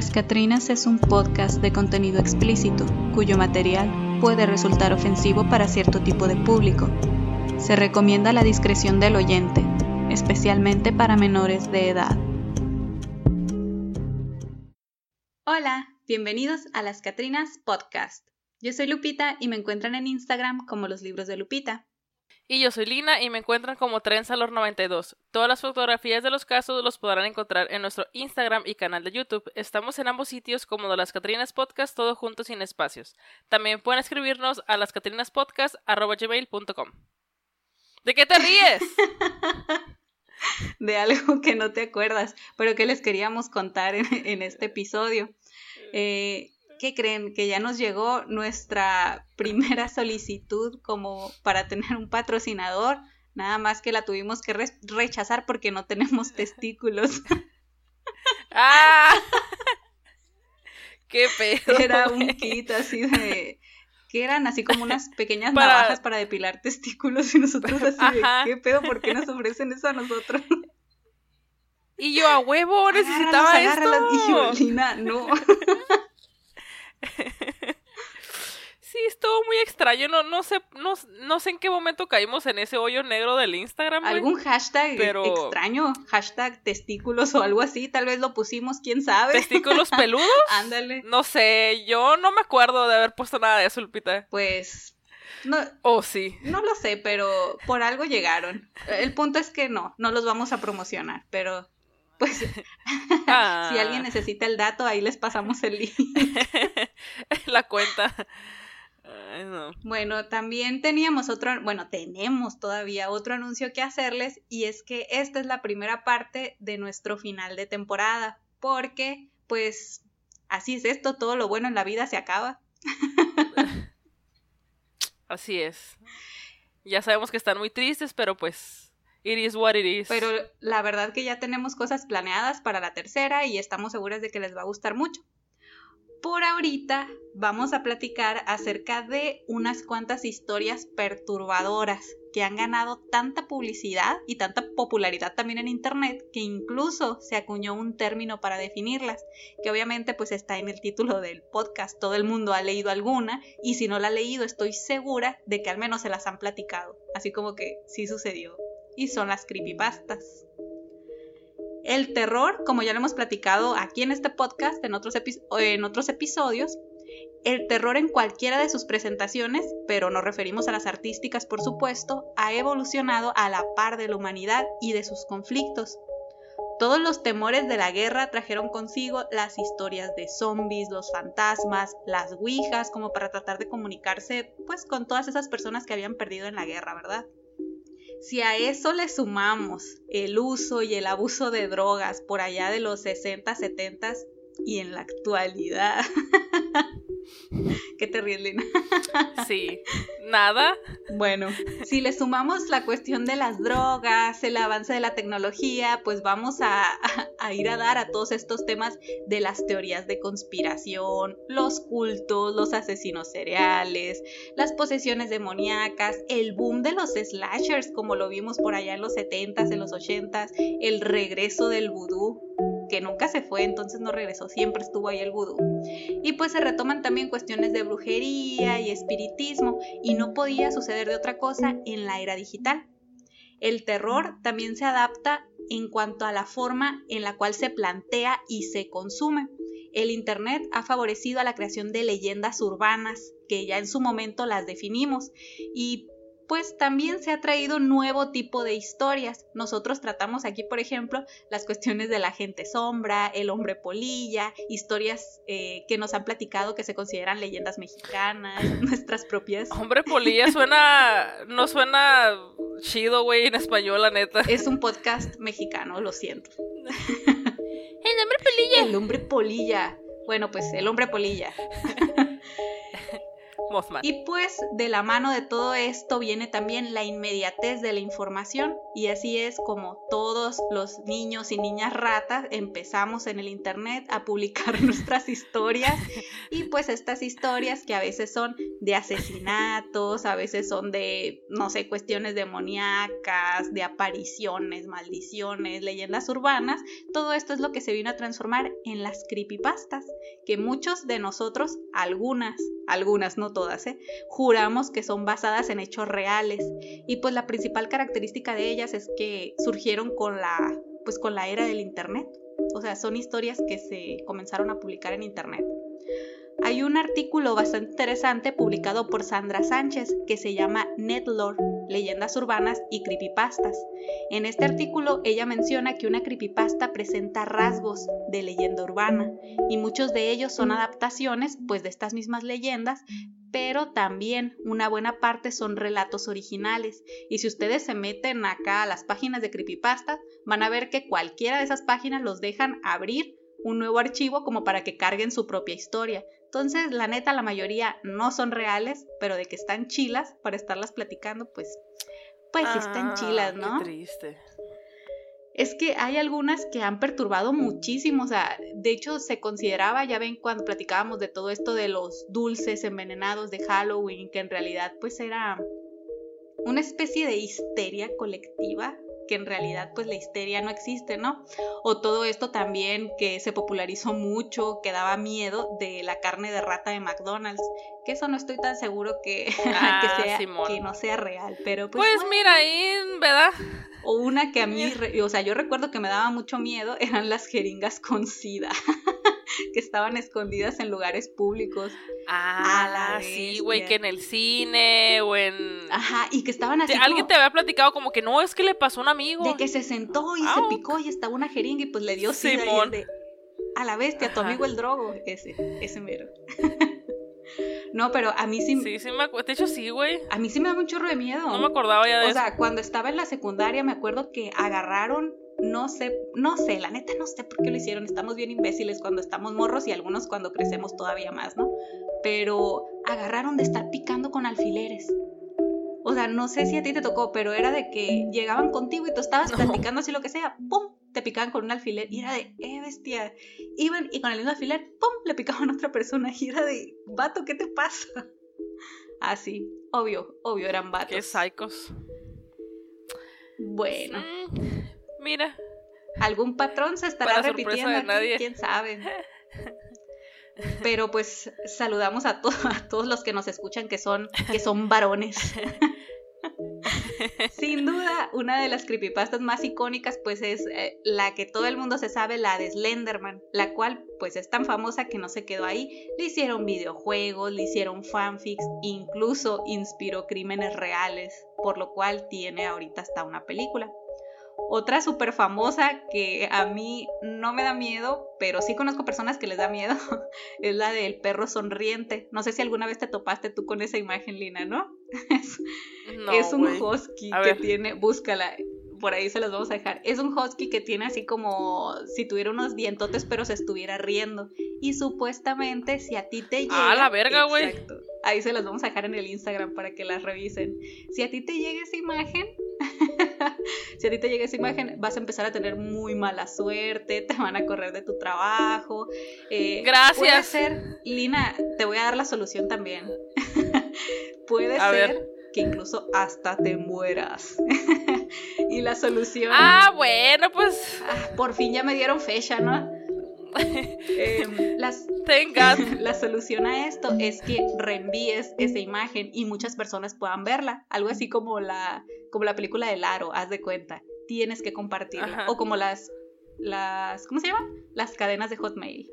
Las Catrinas es un podcast de contenido explícito, cuyo material puede resultar ofensivo para cierto tipo de público. Se recomienda la discreción del oyente, especialmente para menores de edad. Hola, bienvenidos a Las Catrinas Podcast. Yo soy Lupita y me encuentran en Instagram como los libros de Lupita. Y yo soy Lina y me encuentran como Trenzalor92. Todas las fotografías de los casos los podrán encontrar en nuestro Instagram y canal de YouTube. Estamos en ambos sitios como de las Catrinas Podcast, todo juntos sin espacios. También pueden escribirnos a lascatrinaspodcast.gmail.com ¿De qué te ríes? de algo que no te acuerdas, pero que les queríamos contar en, este episodio. Eh, ¿qué creen? Que ya nos llegó nuestra primera solicitud como para tener un patrocinador, nada más que la tuvimos que rechazar porque no tenemos testículos. ¡Ah! ¡Qué pedo! Era un kit así de... que eran así como unas pequeñas navajas para depilar testículos y nosotros así de, ¿qué pedo? ¿Por qué nos ofrecen eso a nosotros? Y yo a huevo necesitaba esto. Y yo, Lina, no. Sí, estuvo muy extraño. No, no sé, no, sé en qué momento caímos en ese hoyo negro del Instagram. Algún hashtag extraño, hashtag testículos o algo así, tal vez lo pusimos, quién sabe. ¿Testículos peludos? Ándale. No sé, yo no me acuerdo de haber puesto nada de eso, Lupita. Pues no, oh, sí. No lo sé, pero por algo llegaron. El punto es que no, no los vamos a promocionar, pero pues si alguien ah. necesita el dato, ahí les pasamos el link. La cuenta. Bueno, también teníamos otro, bueno, tenemos todavía otro anuncio que hacerles y es que esta es la primera parte de nuestro final de temporada, porque pues así es esto, todo lo bueno en la vida se acaba. Así es. Ya sabemos que están muy tristes, pero pues It is what it is. Pero la verdad que ya tenemos cosas planeadas para la tercera y estamos seguras de que les va a gustar mucho. Por ahorita vamos a platicar acerca de unas cuantas historias perturbadoras que han ganado tanta publicidad y tanta popularidad también en internet que incluso se acuñó un término para definirlas, que obviamente pues está en el título del podcast, todo el mundo ha leído alguna y si no la ha leído estoy segura de que al menos se las han platicado, así como que sí sucedió y son las creepypastas. El terror, como ya lo hemos platicado aquí en este podcast, en otros, en otros episodios, el terror en cualquiera de sus presentaciones, pero nos referimos a las artísticas por supuesto, ha evolucionado a la par de la humanidad y de sus conflictos. Todos los temores de la guerra trajeron consigo las historias de zombies, los fantasmas, las ouijas, como para tratar de comunicarse pues con todas esas personas que habían perdido en la guerra, ¿verdad? Si a eso le sumamos el uso y el abuso de drogas por allá de los 60, 70 y en la actualidad. ¿Qué te ríes, Lina? sí, nada. Bueno, si le sumamos la cuestión de las drogas, el avance de la tecnología, pues vamos a, ir a dar a todos estos temas de las teorías de conspiración, los cultos, los asesinos cereales, las posesiones demoníacas, el boom de los slashers, como lo vimos por allá en los 70s, en los 80s, el regreso del vudú que nunca se fue, entonces no regresó, siempre estuvo ahí el vudú. Y pues se retoman también cuestiones de brujería y espiritismo, y no podía suceder de otra cosa en la era digital. El terror también se adapta en cuanto a la forma en la cual se plantea y se consume. El Internet ha favorecido a la creación de leyendas urbanas, que ya en su momento las definimos, y pues también se ha traído nuevo tipo de historias. Nosotros tratamos aquí, por ejemplo, las cuestiones de la gente sombra, el hombre polilla, historias eh, que nos han platicado que se consideran leyendas mexicanas, nuestras propias. Hombre polilla suena, no suena chido, güey, en español, la neta. Es un podcast mexicano, lo siento. el hombre polilla. El hombre polilla. Bueno, pues el hombre polilla. Y pues de la mano de todo esto viene también la inmediatez de la información y así es como todos los niños y niñas ratas empezamos en el internet a publicar nuestras historias. Y pues estas historias que a veces son de asesinatos, a veces son de, no sé, cuestiones demoníacas, de apariciones, maldiciones, leyendas urbanas, todo esto es lo que se vino a transformar en las creepypastas, que muchos de nosotros, algunas, algunas, no todas, ¿eh? juramos que son basadas en hechos reales. Y pues la principal característica de ellas es que surgieron con la, pues con la era del Internet. O sea, son historias que se comenzaron a publicar en Internet. Hay un artículo bastante interesante publicado por Sandra Sánchez que se llama Netlore, leyendas urbanas y creepypastas. En este artículo ella menciona que una creepypasta presenta rasgos de leyenda urbana y muchos de ellos son adaptaciones pues de estas mismas leyendas, pero también una buena parte son relatos originales. Y si ustedes se meten acá a las páginas de creepypastas, van a ver que cualquiera de esas páginas los dejan abrir un nuevo archivo como para que carguen su propia historia. Entonces, la neta, la mayoría no son reales, pero de que están chilas para estarlas platicando, pues, pues están chilas, ¿no? Qué triste. Es que hay algunas que han perturbado muchísimo, o sea, de hecho se consideraba, ya ven cuando platicábamos de todo esto de los dulces envenenados de Halloween, que en realidad pues era una especie de histeria colectiva que en realidad pues la histeria no existe, ¿no? O todo esto también que se popularizó mucho, que daba miedo de la carne de rata de McDonald's, que eso no estoy tan seguro que, Ah, que, sea, Simón. que no sea real, pero pues, Pues bueno. mira, ahí, ¿verdad? O una que a mí, o sea, yo recuerdo que me daba mucho miedo, eran las jeringas con sida, que estaban escondidas en lugares públicos. Ah, la sí, güey, que en el cine o en... Ajá, y que estaban así Alguien como te había platicado como que no, es que le pasó a un amigo. de que se sentó y Ah, se ok. picó y estaba una jeringa y pues le dio sida Simón. de a la bestia, tu Ajá. amigo el drogo, ese, ese mero. no, pero a mí sí, Sí, sí me acuerdo. De hecho, sí, güey. a mí sí me da un chorro de miedo. No me acordaba ya de O eso. sea, cuando estaba en la secundaria me acuerdo que agarraron, no sé, no sé, la neta no sé por qué lo hicieron. Estamos bien imbéciles cuando estamos morros y algunos cuando crecemos todavía más, ¿no? Pero agarraron de estar picando con alfileres. O sea, no sé si a ti te tocó, pero era de que llegaban contigo y tú estabas No. platicando así lo que sea, ¡pum! Te picaban con un alfiler y era de, ¡eh, bestia! Iban y con el mismo alfiler, ¡pum! Le picaban a otra persona y era de, vato, ¿qué te pasa? Así, obvio, obvio, eran vatos. Qué psicos. Bueno, Mm, mira. algún patrón se estará Para repitiendo aquí, nadie. quién sabe. Pero pues saludamos a, to- a todos los que nos escuchan que son, que son varones. Sin duda, una de las creepypastas más icónicas pues es eh, la que todo el mundo se sabe, la de Slenderman, la cual pues es tan famosa que no se quedó ahí. Le hicieron videojuegos, le hicieron fanfics, incluso inspiró crímenes reales, por lo cual tiene ahorita hasta una película. Otra súper famosa que a mí no me da miedo, pero sí conozco personas que les da miedo, es la del perro sonriente. No sé si alguna vez te topaste tú con esa imagen, Lina, ¿no? Es, No, es un husky A que ver. tiene, búscala, por ahí se las vamos a dejar. Es un husky que tiene así como si tuviera unos dientotes pero se estuviera riendo. Y supuestamente si a ti te llega... Ah, la verga, güey. Ahí se las vamos a dejar en el Instagram para que las revisen. Si a ti te llega esa imagen, si a ti te llega esa imagen, vas a empezar a tener muy mala suerte, te van a correr de tu trabajo. eh, Gracias. Puede ser, Lina, te voy a dar la solución también. puede A ser ver. que incluso hasta te mueras. y la solución... Ah, bueno, pues. Ah, por fin ya me dieron fecha, ¿no? Em, las, God. la solución a esto es que reenvíes esa imagen y muchas personas puedan verla. Algo así como la, como la película del aro, haz de cuenta. Tienes que compartirla. Ajá. O como las, las, ¿cómo se llaman? Las cadenas de Hotmail.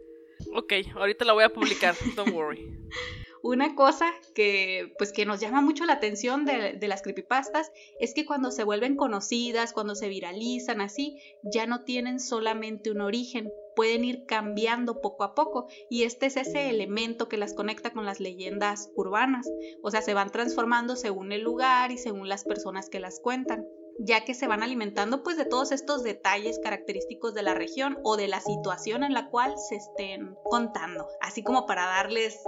Ok, ahorita la voy a publicar. Don't worry. Una cosa que, pues, que nos llama mucho la atención de, las creepypastas es que cuando se vuelven conocidas, cuando se viralizan así, ya no tienen solamente un origen, pueden ir cambiando poco a poco. Y este es ese elemento que las conecta con las leyendas urbanas, o sea, se van transformando según el lugar y según las personas que las cuentan. Ya que se van alimentando pues de todos estos detalles característicos de la región o de la situación en la cual se estén contando, así como para darles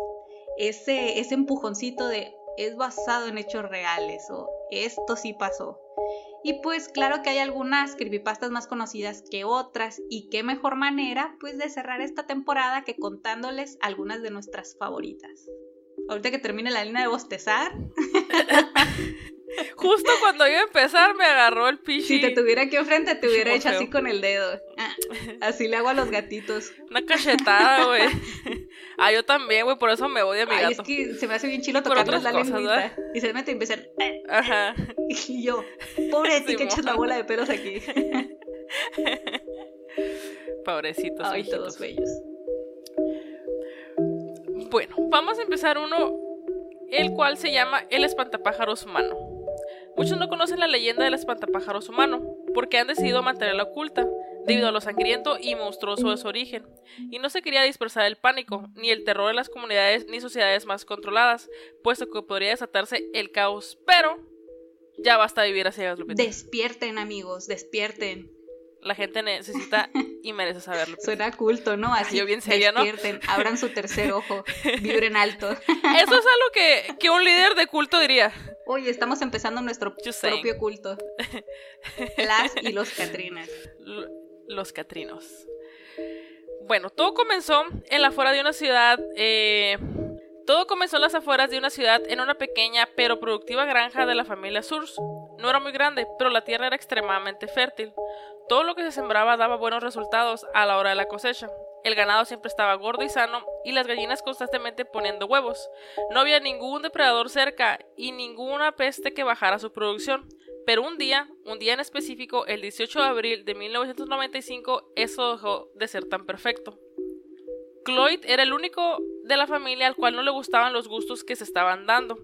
ese, ese empujoncito de es basado en hechos reales o esto sí pasó. Y pues claro que hay algunas creepypastas más conocidas que otras y qué mejor manera pues de cerrar esta temporada que contándoles algunas de nuestras favoritas. Ahorita que termine la línea de bostezar. Justo cuando iba a empezar me agarró el pichi. Si te tuviera aquí enfrente te hubiera hecho así con el dedo. Ah, así le hago a los gatitos. Una cachetada, güey. Ah, yo también, güey, por eso me odia a mi gato. es que se me hace bien chilo tocarles la lengüita. Y se mete y empiezan. Eh". Ajá. Y yo, pobre de ti que echas la bola de pelos aquí. Pobrecitos. Ay, todos bellos. Bueno, vamos a empezar uno, el cual se llama El espantapájaros humano. Muchos no conocen la leyenda del espantapájaros humano, porque han decidido mantenerla oculta, debido a lo sangriento y monstruoso de su origen, y no se quería dispersar el pánico, ni el terror en las comunidades ni sociedades más controladas, puesto que podría desatarse el caos, pero ya basta vivir así, Lupita. Despierten, amigos, despierten. La gente necesita y merece saberlo. Suena culto, ¿no? Así Yo bien seria, despierten, abran su tercer ojo, vibren alto. Eso es algo que, que un líder de culto diría. Oye, estamos empezando nuestro propio culto. Las y los Catrinas. Los Catrinos. Bueno, todo comenzó en la afuera de una ciudad. Eh, todo comenzó en las afueras de una ciudad en una pequeña pero productiva granja de la familia Surs. No era muy grande, pero la tierra era extremadamente fértil. Todo lo que se sembraba daba buenos resultados a la hora de la cosecha. El ganado siempre estaba gordo y sano y las gallinas constantemente poniendo huevos. No había ningún depredador cerca y ninguna peste que bajara su producción. Pero un día, un día en específico, el 18 de abril de 1995, eso dejó de ser tan perfecto. Cloyd era el único de la familia al cual no le gustaban los gustos que se estaban dando.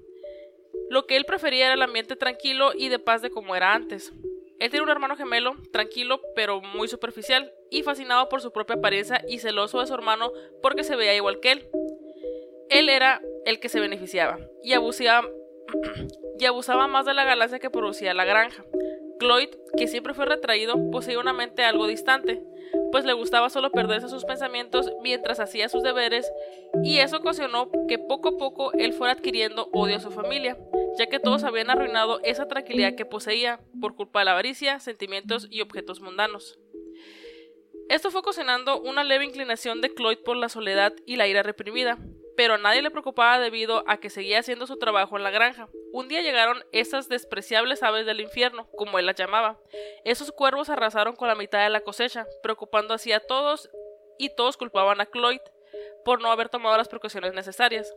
Lo que él prefería era el ambiente tranquilo y de paz de como era antes. Él tiene un hermano gemelo, tranquilo pero muy superficial, y fascinado por su propia apariencia y celoso de su hermano porque se veía igual que él. Él era el que se beneficiaba y abusaba, más de la galaxia que producía la granja. Cloyd, que siempre fue retraído, poseía una mente algo distante, pues le gustaba solo perderse sus pensamientos mientras hacía sus deberes, y eso ocasionó que poco a poco él fuera adquiriendo odio a su familia, ya que todos habían arruinado esa tranquilidad que poseía por culpa de la avaricia, sentimientos y objetos mundanos. Esto fue ocasionando una leve inclinación de Cloyd por la soledad y la ira reprimida, pero a nadie le preocupaba debido a que seguía haciendo su trabajo en la granja. Un día llegaron esas despreciables aves del infierno, como él las llamaba. Esos cuervos arrasaron con la mitad de la cosecha, preocupando así a todos, y todos culpaban a Cloyd por no haber tomado las precauciones necesarias.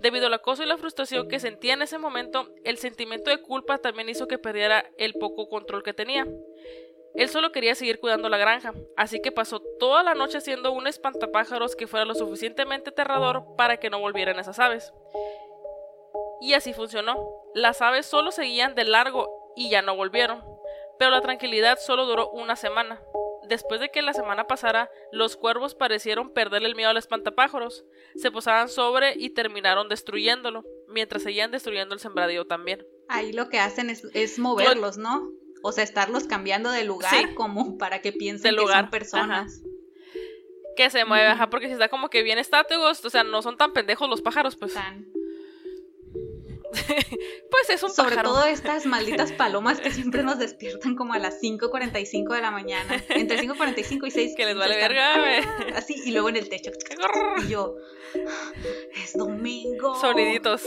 Debido al acoso y la frustración que sentía en ese momento, el sentimiento de culpa también hizo que perdiera el poco control que tenía. Él solo quería seguir cuidando la granja, así que pasó toda la noche haciendo un espantapájaros que fuera lo suficientemente aterrador para que no volvieran esas aves. Y así funcionó. Las aves solo seguían de largo y ya no volvieron. Pero la tranquilidad solo duró una semana. Después de que la semana pasara, los cuervos parecieron perder el miedo al espantapájaros. Se posaban sobre y terminaron destruyéndolo, mientras seguían destruyendo el sembradío también. Ahí lo que hacen es, moverlos, ¿no? O sea, estarlos cambiando de lugar como para que piensen que son personas. Que se mueve, ajá, porque si está como que bien estáticos, o sea, no son tan pendejos los pájaros, pues. pues es un Sobre todo estas malditas palomas que siempre nos despiertan como a las 5.45 de la mañana. Entre 5.45 y 6. Que les vale verga, Así, y luego en el techo. Y yo, es domingo. Soniditos.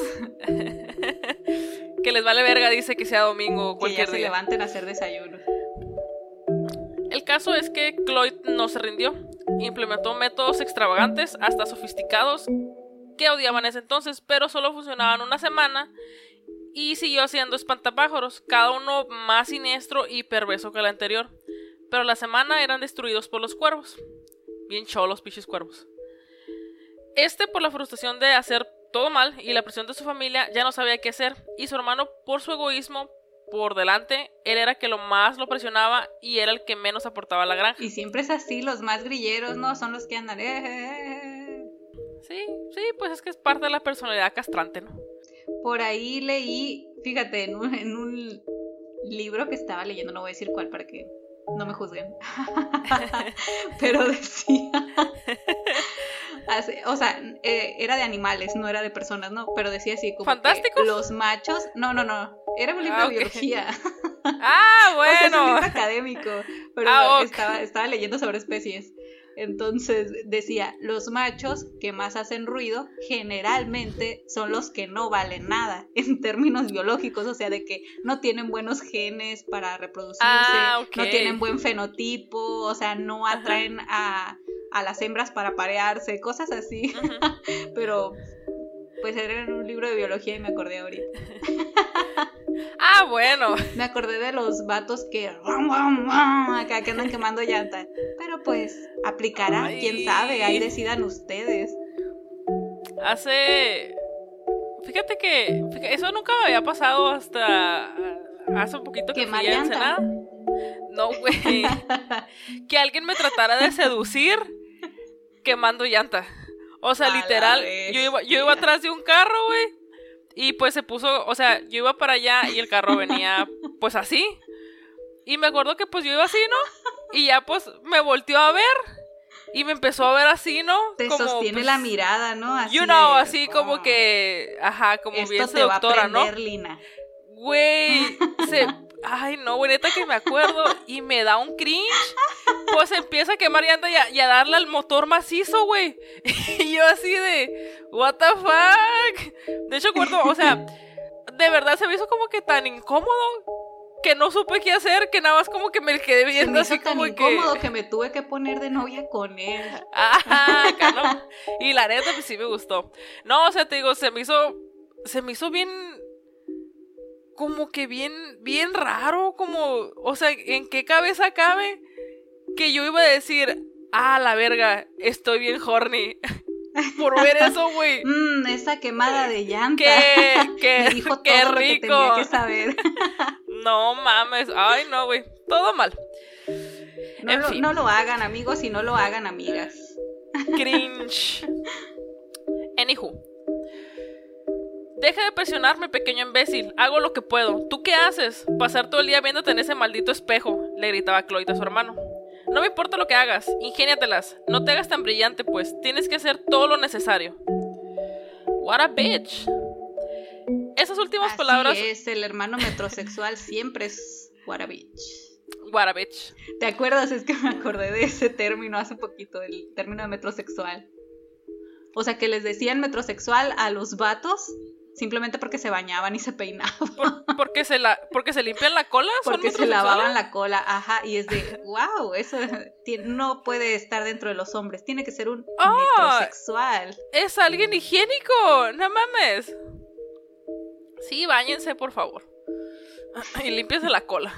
que les vale verga, dice que sea domingo o cualquier que ya se levanten a hacer desayuno. El caso es que Cloyd no se rindió. Implementó métodos extravagantes, hasta sofisticados, que odiaban ese entonces, pero solo funcionaban una semana y siguió haciendo espantapájaros, cada uno más siniestro y perverso que el anterior. Pero la semana eran destruidos por los cuervos. Bien cholos, pichis cuervos. Este, por la frustración de hacer todo mal y la presión de su familia, ya no sabía qué hacer. Y su hermano, por su egoísmo, por delante, él era que lo más lo presionaba y era el que menos aportaba a la granja. Y siempre es así, los más grilleros, ¿no? Son los que andan. Eh, eh, eh, sí, sí, pues es que es parte de la personalidad castrante, ¿no? Por ahí leí, fíjate, en un, en un libro que estaba leyendo, no voy a decir cuál para que no me juzguen, pero decía, o sea, eh, era de animales, no era de personas, ¿no? Pero decía así como ¿Fantásticos? los machos, no, no, no, era un libro Ah, de biología. Ah, O sea, es un bueno. libro académico, pero Ah, estaba, estaba leyendo sobre especies. Entonces decía, los machos que más hacen ruido generalmente son los que no valen nada en términos biológicos, o sea, de que no tienen buenos genes para reproducirse, Ah, no tienen buen fenotipo, o sea, no atraen a, a las hembras para parearse, cosas así. Pero pues era en un libro de biología y me acordé ahorita. Ah, bueno. Me acordé de los vatos que acá que andan quemando llanta. Pero pues aplicará, Ay. quién sabe, ahí decidan ustedes. Hace. Fíjate que. eso nunca me había pasado hasta. Hace un poquito que ¿Quemar fui a? Ensenada. No, güey. que alguien me tratara de seducir quemando llanta. O sea, A literal, yo iba, yo iba atrás de un carro, güey. Y pues se puso, o sea, yo iba para allá y el carro venía pues así. Y me acuerdo que pues yo iba así, ¿no? Y ya pues me volteó a ver y me empezó a ver así, ¿no? Te Como, sostiene pues, la mirada, ¿no? Así You know, de, así como "Oh, que, ajá, como Esto bien te va a seductora, ¿no? prender, Lina. Güey, se... Ay, no, neta que me acuerdo y me da un cringe. Pues empieza a quemar llanta y a, y a darle al motor macizo, güey. Y yo así de, what the fuck. De hecho, acuerdo, o sea, de verdad se me hizo como que tan incómodo que no supe qué hacer, que nada más como que me quedé Se viendo me hizo así tan como incómodo que... que... me tuve que poner de novia con él. Ajá, no. Y la neta, pues sí me gustó. No, o sea, te digo, se me hizo. Se me hizo bien. Como que bien. Bien raro. Como. O sea, ¿en qué cabeza cabe? Que yo iba a decir. Ah, la verga. Estoy bien horny. Por ver eso, güey. Mmm, esa quemada de llanta. Qué, me qué, qué lo que rico. tenía que saber. No mames. Ay, no, güey. Todo mal. No, En lo, fin. no lo hagan, amigos, y no lo hagan, amigas. Cringe. Anywho. Deja de presionarme, pequeño imbécil. Hago lo que puedo. ¿Tú qué haces? Pasar todo el día viéndote en ese maldito espejo, le gritaba Chloe a su hermano. No me importa lo que hagas, ingéniatelas. No te hagas tan brillante, pues. Tienes que hacer todo lo necesario. What a bitch. Esas últimas Así palabras. es, el hermano metrosexual siempre es what a bitch. What a bitch. ¿Te acuerdas? Es que me acordé de ese término hace poquito, del término de metrosexual. O sea, que les decían metrosexual a los vatos simplemente porque se bañaban y se peinaban, ¿Por- porque, se la, ¿Porque se limpian la cola? ¿Son porque se lavaban la cola, ajá, y es de, wow, eso no puede estar dentro de los hombres, tiene que ser un metrosexual. Es alguien higiénico, no mames. Sí, bañense, por favor. Y limpiense la cola.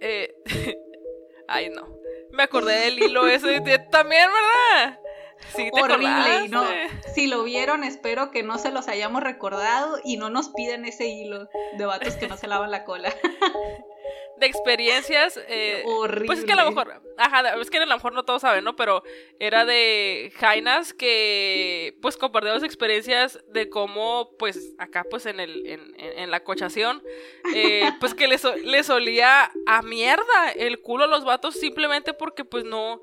Eh, Ay, no. Me acordé del hilo ese de- también, ¿verdad? Sí, te Horrible, y no, si lo vieron, espero que no se los hayamos recordado y no nos pidan ese hilo de vatos que no se lavan la cola. De experiencias. eh, Horrible. Pues es que a lo mejor, ajá, es que a lo mejor no todos saben, ¿no? Pero era de Jainas que, pues, compartió las experiencias de cómo, pues, acá, pues, en el, en la cochación, eh, pues, que les, les olía a mierda el culo a los vatos simplemente porque, pues, no,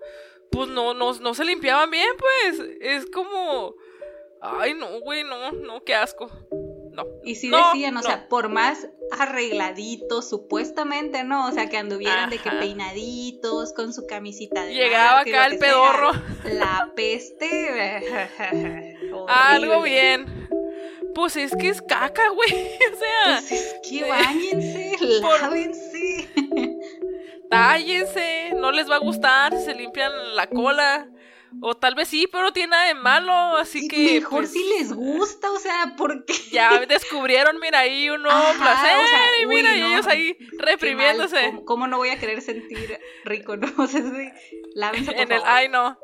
pues, no, no, no se limpiaban bien, pues, es como, ay, no, güey, no, no, qué asco, no. Y sí No, decían, o no. sea, por más arregladitos, supuestamente, ¿no? O sea, que anduvieran de que peinaditos, con su camisita de Llegaba acá el sea, pedorro. La peste. Algo bien. Pues es que es caca, güey. O sea, Pues es que bañense, Por- lávense. Tállense. No les va a gustar si se limpian la cola. O tal vez sí, pero no tiene nada de malo. Así que. mejor pues, si les gusta, o sea, porque Ya descubrieron, mira ahí un nuevo Ajá, placer. o sea, y mira, uy, no. ellos ahí reprimiéndose. mal, ¿Cómo, cómo no voy a querer sentir rico, no? O sea, de, lávense por En el. favor. Ay, no.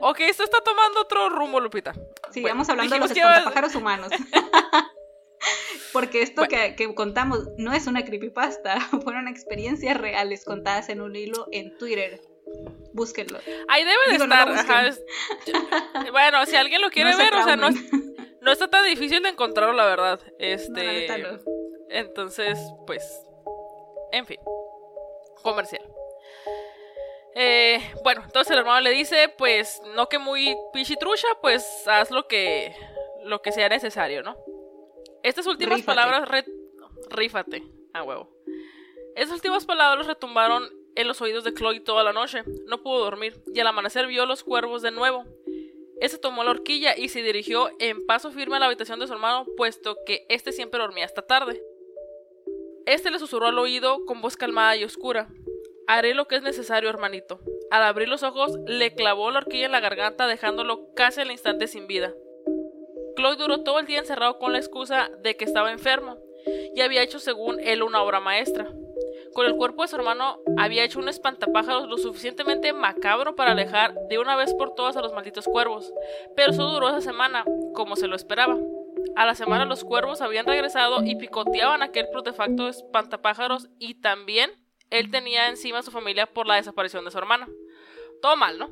ok, esto está tomando otro rumbo, Lupita. Sigamos Bueno, hablando de los espantapájaros humanos. Porque esto que, que contamos no es una creepypasta, fueron experiencias reales contadas en un hilo en Twitter. Búsquenlo. Ahí debe de Digo, no estar. ajá, es- Bueno, si alguien lo quiere No se ver, o sea, no, no está tan difícil de encontrarlo, la verdad. No, Este. no. Entonces, pues, en fin, comercial. Eh, bueno, entonces el hermano le dice, pues, no que muy pichitrucha, pues haz lo que, lo que sea necesario, ¿no? Estas últimas palabras, rífate, a huevo. Estas últimas palabras retumbaron en los oídos de Chloe toda la noche. No pudo dormir y al amanecer vio los cuervos de nuevo. Ese tomó la horquilla y se dirigió en paso firme a la habitación de su hermano, puesto que éste siempre dormía hasta tarde. Este le susurró al oído con voz calmada y oscura. Haré lo que es necesario, hermanito. Al abrir los ojos, le clavó la horquilla en la garganta, dejándolo casi al instante sin vida. Chloe duró todo el día encerrado con la excusa de que estaba enfermo y había hecho según él una obra maestra. Con el cuerpo de su hermano había hecho un espantapájaros lo suficientemente macabro para alejar de una vez por todas a los malditos cuervos, pero eso duró esa semana, como se lo esperaba. A la semana los cuervos habían regresado y picoteaban aquel protefacto espantapájaros y también él tenía encima a su familia por la desaparición de su hermana. Todo mal, ¿no?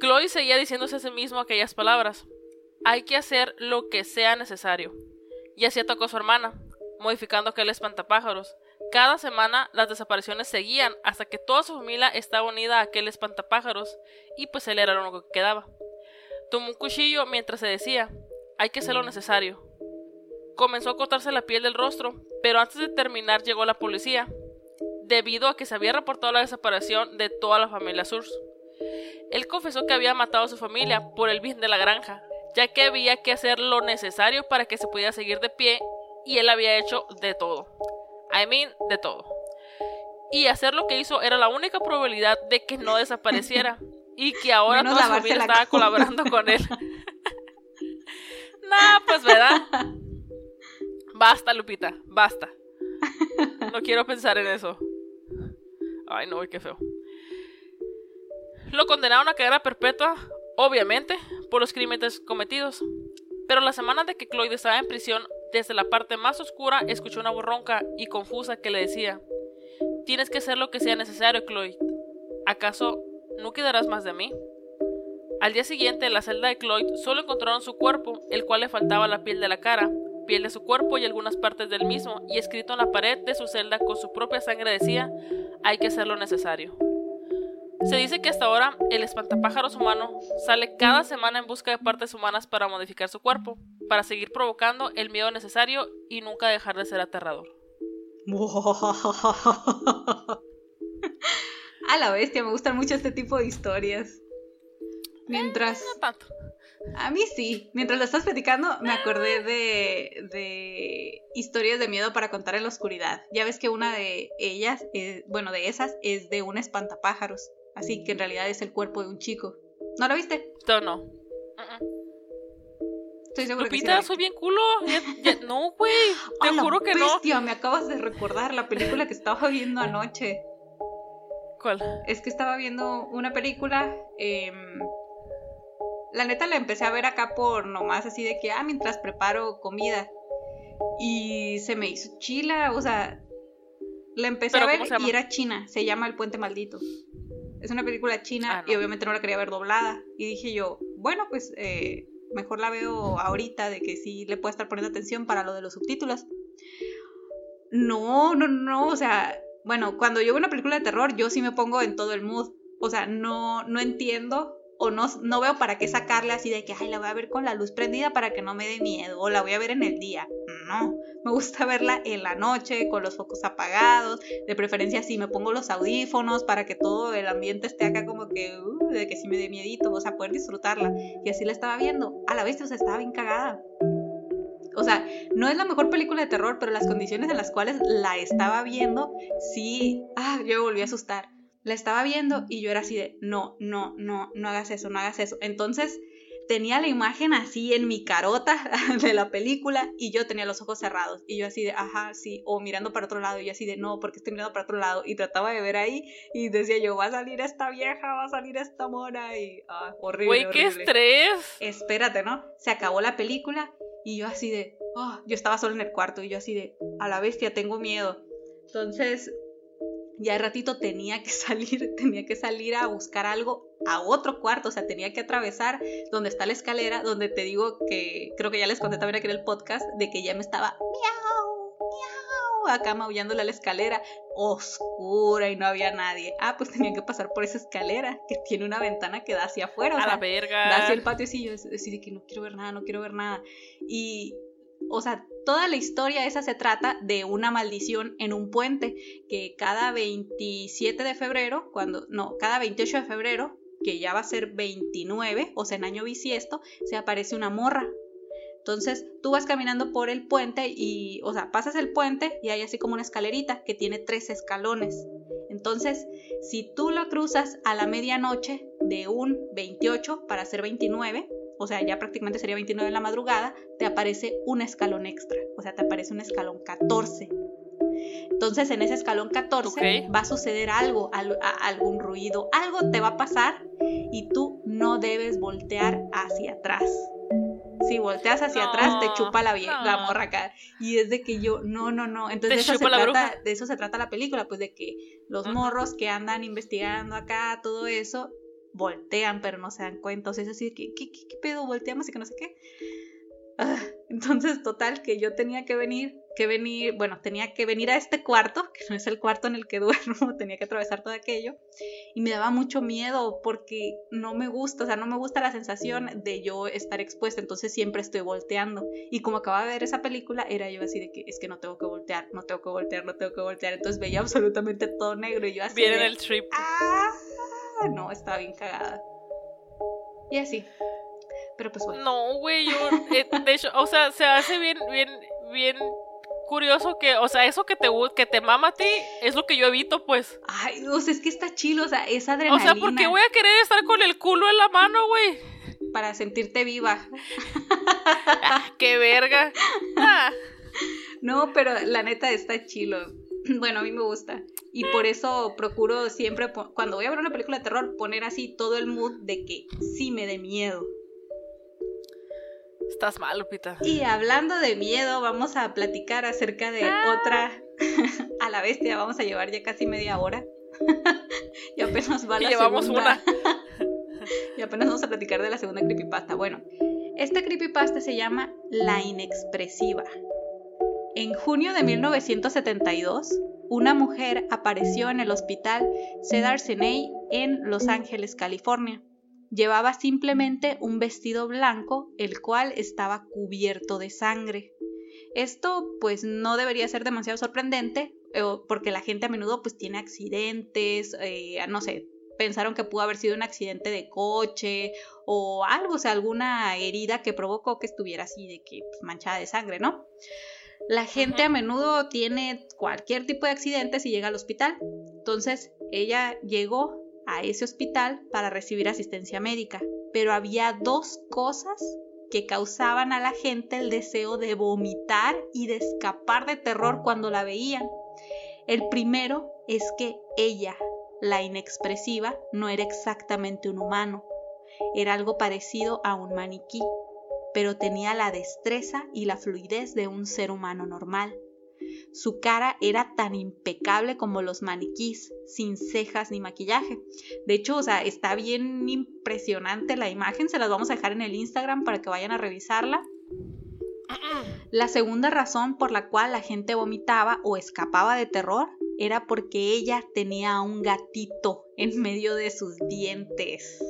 Chloe seguía diciéndose a sí mismo aquellas palabras. Hay que hacer lo que sea necesario. Y así atacó a su hermana, modificando aquel espantapájaros. Cada semana las desapariciones seguían hasta que toda su familia estaba unida a aquel espantapájaros y pues él era lo único que quedaba. Tomó un cuchillo mientras se decía, hay que hacer lo necesario. Comenzó a cortarse la piel del rostro, pero antes de terminar llegó la policía, debido a que se había reportado la desaparición de toda la familia Surs. Él confesó que había matado a su familia por el bien de la granja, ya que había que hacer lo necesario para que se pudiera seguir de pie y él había hecho de todo. I mean, de todo. Y hacer lo que hizo era la única probabilidad de que no desapareciera y que ahora toda su familia estaba colaborando con él. nah, pues verdad. Basta, Lupita, basta. No quiero pensar en eso. Ay, no, qué feo. Lo condenaron a cadena perpetua, obviamente, por los crímenes cometidos. Pero la semana de que Cloyd estaba en prisión, desde la parte más oscura escuchó una voz ronca y confusa que le decía: Tienes que hacer lo que sea necesario, Cloyd. ¿Acaso no quedarás más de mí? Al día siguiente, en la celda de Cloyd solo encontraron su cuerpo, el cual le faltaba la piel de la cara, piel de su cuerpo y algunas partes del mismo, y escrito en la pared de su celda con su propia sangre decía: Hay que hacer lo necesario. Se dice que hasta ahora el espantapájaros humano sale cada semana en busca de partes humanas para modificar su cuerpo, para seguir provocando el miedo necesario y nunca dejar de ser aterrador. A la bestia, me gustan mucho este tipo de historias. Mientras. no tanto. A mí sí. Mientras lo estás platicando, me acordé de, de historias de miedo para contar en la oscuridad. Ya ves que una de ellas, bueno, de esas, es de un espantapájaros. Así que en realidad es el cuerpo de un chico. ¿No lo viste? No, no. Estoy segura Lupita, que soy bien culo. no, güey. Te juro que bestia, me acabas de recordar la película que estaba viendo anoche. ¿Cuál? Es que estaba viendo una película. Em, la neta la empecé a ver acá por nomás así de que, ah, mientras preparo comida. Y se me hizo chila, o sea, la empecé a ver y era china, se llama El Puente Maldito. Es una película china ah, y obviamente no la quería ver doblada. Y dije yo, bueno, pues eh, mejor la veo ahorita de que sí le puedo estar poniendo atención para lo de los subtítulos. No, no, no, o sea, bueno, cuando yo veo una película de terror, yo sí me pongo en todo el mood. O sea, no, no entiendo o no, no veo para qué sacarle así de que, ay, la voy a ver con la luz prendida para que no me dé miedo, o la voy a ver en el día. No, me gusta verla en la noche, con los focos apagados, de preferencia si me pongo los audífonos para que todo el ambiente esté acá como que, uh, de que sí me dé miedito, o sea, poder disfrutarla. Y así la estaba viendo. A la vez, o sea, estaba bien cagada. O sea, no es la mejor película de terror, pero las condiciones en las cuales la estaba viendo, sí, ah, yo me volví a asustar la estaba viendo y yo era así de, no, no, no, no hagas eso, no hagas eso. Entonces tenía la imagen así en mi carota de la película y yo tenía los ojos cerrados y yo así de, ajá, sí, o mirando para otro lado y yo así de, no, porque estoy mirando para otro lado y trataba de ver ahí y decía yo, va a salir esta vieja, va a salir esta mona y, ah, horrible. Güey, qué estrés. Espérate, ¿no? Se acabó la película y yo así de, oh, yo estaba solo en el cuarto y yo así de, a la bestia, tengo miedo. Entonces ya de ratito tenía que salir, tenía que salir a buscar algo a otro cuarto, o sea, tenía que atravesar donde está la escalera, donde te digo que creo que ya les conté también aquí en el podcast de que ya me estaba miau, miau, acá maullándole a la escalera, oscura y no había nadie. Ah, pues tenían que pasar por esa escalera que tiene una ventana que da hacia afuera. a la verga. Da hacia el patio y yo así que no quiero ver nada, no quiero ver nada. Y, o sea, toda la historia esa se trata de una maldición en un puente que cada 27 de febrero, cuando, no, cada 28 de febrero, que ya va a ser 29, o sea, en año bisiesto, se aparece una morra entonces tú vas caminando por el puente y, o sea, pasas el puente y hay así como una escalerita que tiene tres escalones. Entonces, si tú lo cruzas a la medianoche de un 28 para ser 29, o sea, ya prácticamente sería 29 en la madrugada, te aparece un escalón extra, o sea, te aparece un escalón 14. Entonces, en ese escalón 14 va a suceder algo, algún ruido, algo te va a pasar y tú no debes voltear hacia atrás si volteas hacia atrás, te chupa la, la morra acá. Y es de que yo, no, no, no. Entonces, de eso, se trata, de eso se trata la película, pues de que los morros que andan investigando acá, todo eso, voltean, pero no se dan cuenta. O sea, es así, ¿qué, qué, qué, pedo? Volteamos y que no sé qué. Ah, entonces, total, que yo tenía que venir que venir, bueno, tenía que venir a este cuarto, que no es el cuarto en el que duermo, tenía que atravesar todo aquello, y me daba mucho miedo porque no me gusta, o sea, no me gusta la sensación de yo estar expuesta, entonces siempre estoy volteando. Y como acababa de ver esa película, era yo así de que es que no tengo que voltear, no tengo que voltear, no tengo que voltear, entonces veía absolutamente todo negro y yo así. Viene el trip. Ah, no, estaba bien cagada. Y así. Pero pues bueno. No, güey, yo, eh, de hecho, o sea, se hace bien, bien, bien curioso que, o sea, eso que te, que te mama a ti es lo que yo evito, pues. Ay, o sea, es que está chido, o sea, es adrenalina. O sea, porque voy a querer estar con el culo en la mano, güey. Para sentirte viva. Ah, ¡Qué verga! Ah. No, pero la neta está chilo. Bueno, a mí me gusta. Y por eso procuro siempre, cuando voy a ver una película de terror, poner así todo el mood de que sí me dé miedo. Estás mal, Lupita. Y hablando de miedo, vamos a platicar acerca de ah. otra a la bestia. Vamos a llevar ya casi media hora. y apenas va la llevamos una. y apenas vamos a platicar de la segunda creepypasta. Bueno, esta creepypasta se llama La Inexpresiva. En junio de 1972, una mujer apareció en el hospital Cedar Sinai en Los Ángeles, California. Llevaba simplemente un vestido blanco, el cual estaba cubierto de sangre. Esto pues no debería ser demasiado sorprendente, eh, porque la gente a menudo pues tiene accidentes, eh, no sé, pensaron que pudo haber sido un accidente de coche o algo, o sea, alguna herida que provocó que estuviera así de que pues, manchada de sangre, ¿no? La gente a menudo tiene cualquier tipo de accidentes y llega al hospital. Entonces, ella llegó a ese hospital para recibir asistencia médica, pero había dos cosas que causaban a la gente el deseo de vomitar y de escapar de terror cuando la veían. El primero es que ella, la inexpresiva, no era exactamente un humano, era algo parecido a un maniquí, pero tenía la destreza y la fluidez de un ser humano normal. Su cara era tan impecable como los maniquís, sin cejas ni maquillaje. De hecho, o sea, está bien impresionante la imagen, se las vamos a dejar en el Instagram para que vayan a revisarla. La segunda razón por la cual la gente vomitaba o escapaba de terror era porque ella tenía un gatito en medio de sus dientes.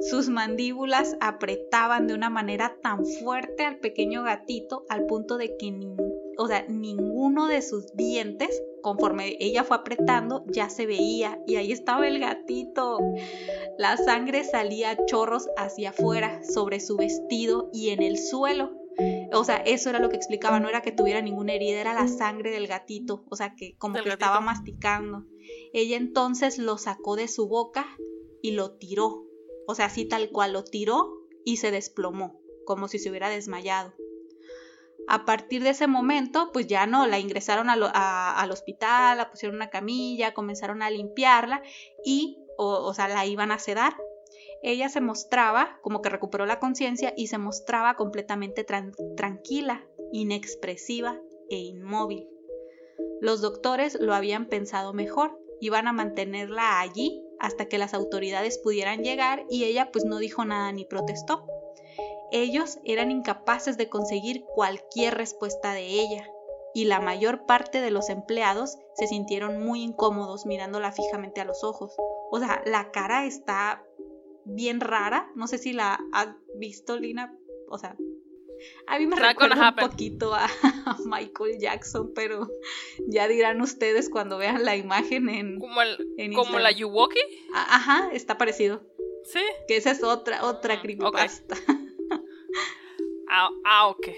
Sus mandíbulas apretaban de una manera tan fuerte al pequeño gatito al punto de que o sea, ninguno de sus dientes, conforme ella fue apretando, ya se veía y ahí estaba el gatito. La sangre salía a chorros hacia afuera, sobre su vestido y en el suelo. O sea, eso era lo que explicaba, no era que tuviera ninguna herida, era la sangre del gatito, o sea, que como que estaba masticando. Ella entonces lo sacó de su boca y lo tiró, o sea, así tal cual lo tiró y se desplomó, como si se hubiera desmayado. A partir de ese momento, pues ya no, la ingresaron al hospital, la pusieron una camilla, comenzaron a limpiarla y, o, sea, la iban a sedar. Ella se mostraba, como que recuperó la conciencia y se mostraba completamente tranquila, inexpresiva e inmóvil. Los doctores lo habían pensado mejor, iban a mantenerla allí hasta que las autoridades pudieran llegar y ella pues no dijo nada ni protestó. Ellos eran incapaces de conseguir cualquier respuesta de ella. y la mayor parte de los empleados se sintieron muy incómodos mirándola fijamente a los ojos. O sea, la cara está bien rara. No sé si la has visto, Lina. O sea, a mí me recuerda un poquito a, Michael Jackson, pero ya dirán ustedes cuando vean la imagen en. ¿Como, el, ¿como la Yuwoki? Ajá, está parecido. Sí. Que esa es otra, otra ah, creepypasta. ah, ah, ok.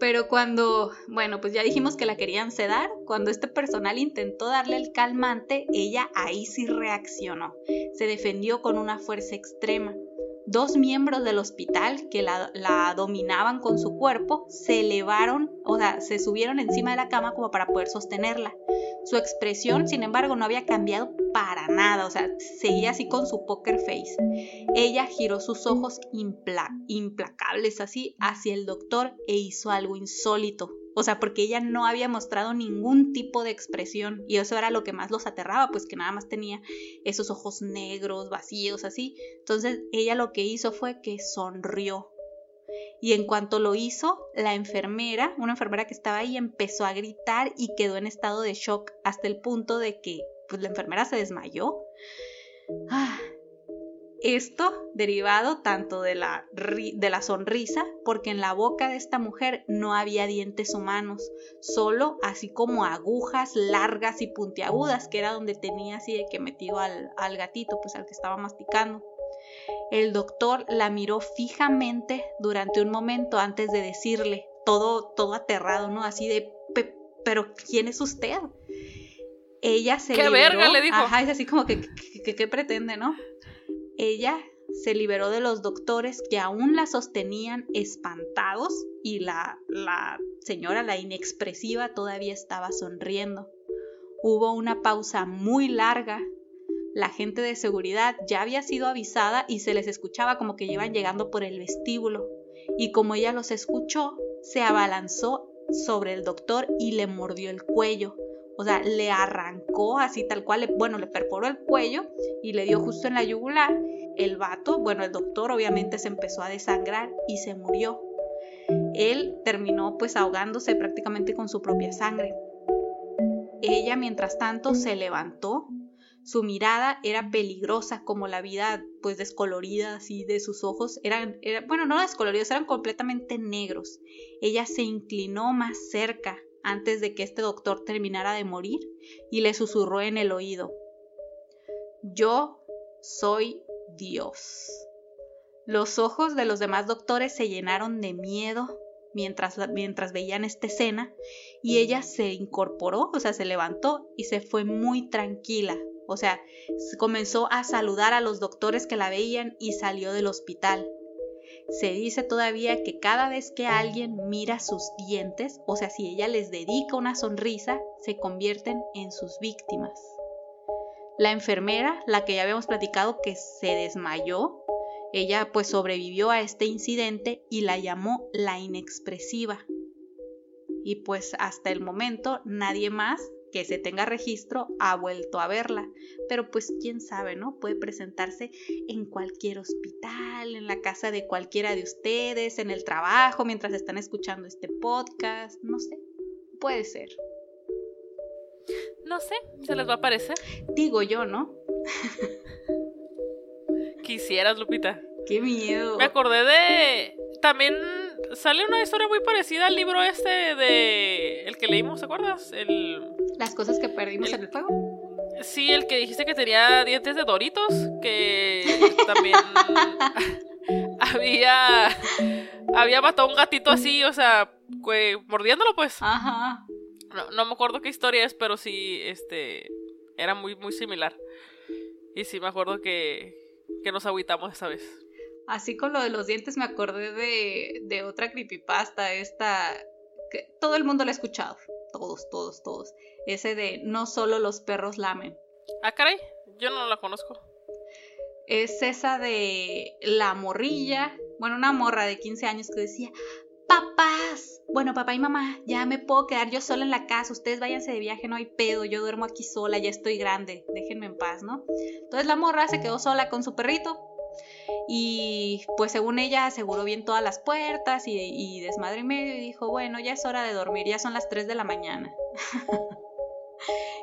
Pero cuando, bueno, pues ya dijimos que la querían sedar, cuando este personal intentó darle el calmante, ella ahí sí reaccionó. Se defendió con una fuerza extrema. Dos miembros del hospital que la, dominaban con su cuerpo se elevaron, o sea, se subieron encima de la cama como para poder sostenerla. Su expresión, sin embargo, no había cambiado para nada, o sea, seguía así con su poker face. Ella giró sus ojos implacables así hacia el doctor e hizo algo insólito. O sea, porque ella no había mostrado ningún tipo de expresión y eso era lo que más los aterraba, pues que nada más tenía esos ojos negros, vacíos, así. Entonces ella lo que hizo fue que sonrió. Y en cuanto lo hizo, la enfermera, una enfermera que estaba ahí, empezó a gritar y quedó en estado de shock hasta el punto de que pues, la enfermera se desmayó. Ah, esto derivado tanto de la, de la sonrisa, porque en la boca de esta mujer no había dientes humanos, solo así como agujas largas y puntiagudas, que era donde tenía así de que metido al, al gatito, pues al que estaba masticando. El doctor la miró fijamente durante un momento antes de decirle, todo, todo aterrado, ¿no? Así de, pero ¿quién es usted? Ella se ¿Qué verga le dijo? Ajá, es así como que, ¿qué pretende, no? Ella se liberó de los doctores que aún la sostenían espantados y la, la señora, la inexpresiva, todavía estaba sonriendo. Hubo una pausa muy larga. La gente de seguridad ya había sido avisada y se les escuchaba como que iban llegando por el vestíbulo. Y como ella los escuchó, se abalanzó sobre el doctor y le mordió el cuello, o sea, le arrancó así tal cual, bueno, le perforó el cuello y le dio justo en la yugular. El vato, bueno, el doctor obviamente se empezó a desangrar y se murió. Él terminó pues ahogándose prácticamente con su propia sangre. Ella, mientras tanto, se levantó. Su mirada era peligrosa, como la vida pues descolorida así de sus ojos. Eran, bueno, no descoloridos, eran completamente negros. Ella se inclinó más cerca antes de que este doctor terminara de morir y le susurró en el oído, Yo soy Dios. Los ojos de los demás doctores se llenaron de miedo mientras, mientras veían esta escena y ella se incorporó, o sea, se levantó y se fue muy tranquila. O sea, comenzó a saludar a los doctores que la veían y salió del hospital. Se dice todavía que cada vez que alguien mira sus dientes, o sea, si ella les dedica una sonrisa, se convierten en sus víctimas. La enfermera, la que ya habíamos platicado que se desmayó, ella pues sobrevivió a este incidente y la llamó la inexpresiva. Y pues hasta el momento nadie más que se tenga registro ha vuelto a verla. Pero pues quién sabe, ¿no? Puede presentarse en cualquier hospital, en la casa de cualquiera de ustedes, en el trabajo, mientras están escuchando este podcast, no sé. Puede ser. No sé, ¿se les va a aparecer? Digo yo, ¿no? Quisieras, Lupita. Qué miedo. Me acordé de... También sale una historia muy parecida al libro este de... El que leímos, ¿te acuerdas? El... Las cosas que perdimos en el fuego. Sí, el que dijiste que tenía dientes de doritos, que también había había matado a un gatito así, o sea, mordiéndolo pues. Ajá. No, no, me acuerdo qué historia es, pero sí, este, era muy, muy similar. Y sí, me acuerdo que, que nos aguitamos esa vez. Así con lo de los dientes me acordé de, de otra creepypasta, esta, que todo el mundo la ha escuchado, todos, todos, todos. Ese de no solo los perros lamen. Ah, caray, yo no la conozco. Es esa de la morrilla, bueno, una morra de 15 años que decía, papás, bueno, papá y mamá, ya me puedo quedar yo sola en la casa, ustedes váyanse de viaje, no hay pedo, yo duermo aquí sola, ya estoy grande, déjenme en paz, ¿no? Entonces la morra se quedó sola con su perrito Y pues según ella aseguró bien todas las puertas y, y desmadre y medio y dijo, bueno, ya es hora de dormir, ya son las 3 de la mañana.